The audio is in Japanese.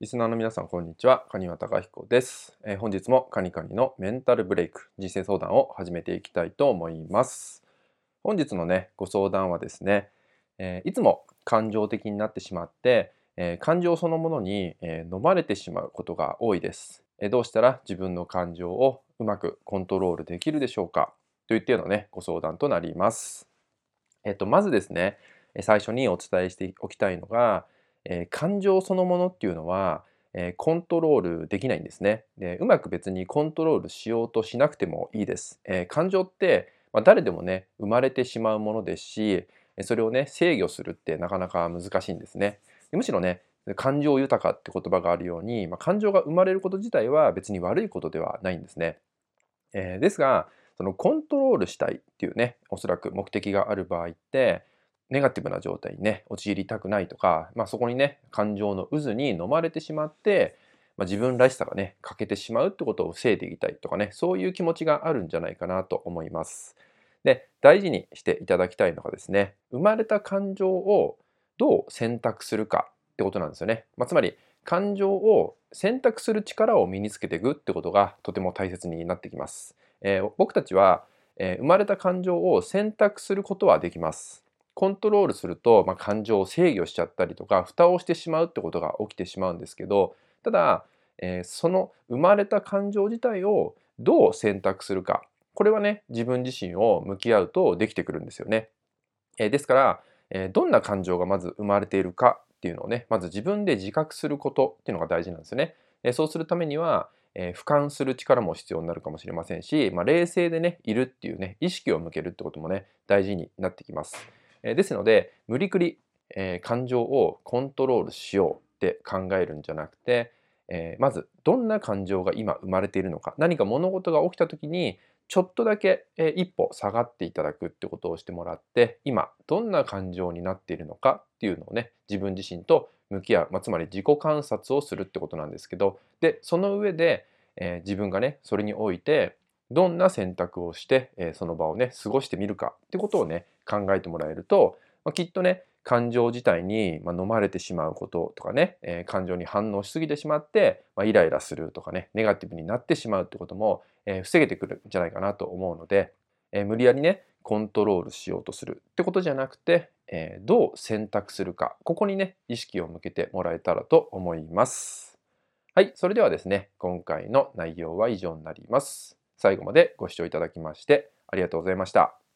リスナーの皆さん、こんにちは。蟹和隆彦です、えー、本日もカニカニのメンタルブレイク、人生相談を始めていきたいと思います。本日のね、ご相談はですね、えー、いつも感情的になってしまって、えー、感情そのものに、え飲まれてしまうことが多いです、えどうしたら自分の感情をうまくコントロールできるでしょうか？といったようなね、ご相談となります。えっと、まずですね、最初にお伝えしておきたいのが、えー、感情そのものっていうのは、えー、コントロールできないんですね。でうまく別にコントロールしようとしなくてもいいです、えー、感情って、まあ、誰でもね生まれてしまうものですしそれをね制御するってなかなか難しいんですね。むしろね感情豊かって言葉があるように、まあ、感情が生まれること自体は別に悪いことではないんですね、えー、ですがそのコントロールしたいっていうねおそらく目的がある場合ってネガティブな状態にね陥りたくないとか、まあ、そこにね感情の渦に飲まれてしまって、まあ、自分らしさがね欠けてしまうってことを防いでいきたいとかねそういう気持ちがあるんじゃないかなと思います。で大事にしていただきたいのがですね生まれた感情をどう選択するかってことなんですよね。まあ、つまり感情を選択する力を身につけていくってことがとても大切になってきます。えー、僕たちは、えー、生まれた感情を選択することはできます。コントロールすると、まあ、感情を制御しちゃったりとか蓋をしてしまうってことが起きてしまうんですけどただ、えー、その生まれた感情自体をどう選択するかこれはね自分自身を向き合うとできてくるんですよね。えー、ですから、えー、どんな感情がまず生まれているかっていうのをねまず自分で自覚することっていうのが大事なんですよね。えそうするためには、え俯瞰する力も必要になるかもしれませんし、まあ、冷静でねいるっていうね意識を向けるってこともね大事になってきます。えですので無理くり、え感情をコントロールしようって考えるんじゃなくて、えまずどんな感情が今生まれているのか何か物事が起きた時にちょっとだけ、え一歩下がっていただくってことをしてもらって今どんな感情になっているのかっていうのをね自分自身と向き合う、まあ、つまり自己観察をするってことなんですけどでその上で、えー、自分がねそれにおいてどんな選択をして、え、その場をね過ごしてみるかってことをね考えてもらえると、まあ、きっとね感情自体に、ま飲まれてしまうこととかね、え、感情に反応しすぎてしまって、まあ、イライラするとかねネガティブになってしまうってことも、え、防げてくるんじゃないかなと思うので、え、無理やりねコントロールしようとするってことじゃなくて、えどう選択するかここにね意識を向けてもらえたらと思います。はい、それではですね今回の内容は以上になります。最後までご視聴いただきましてありがとうございました。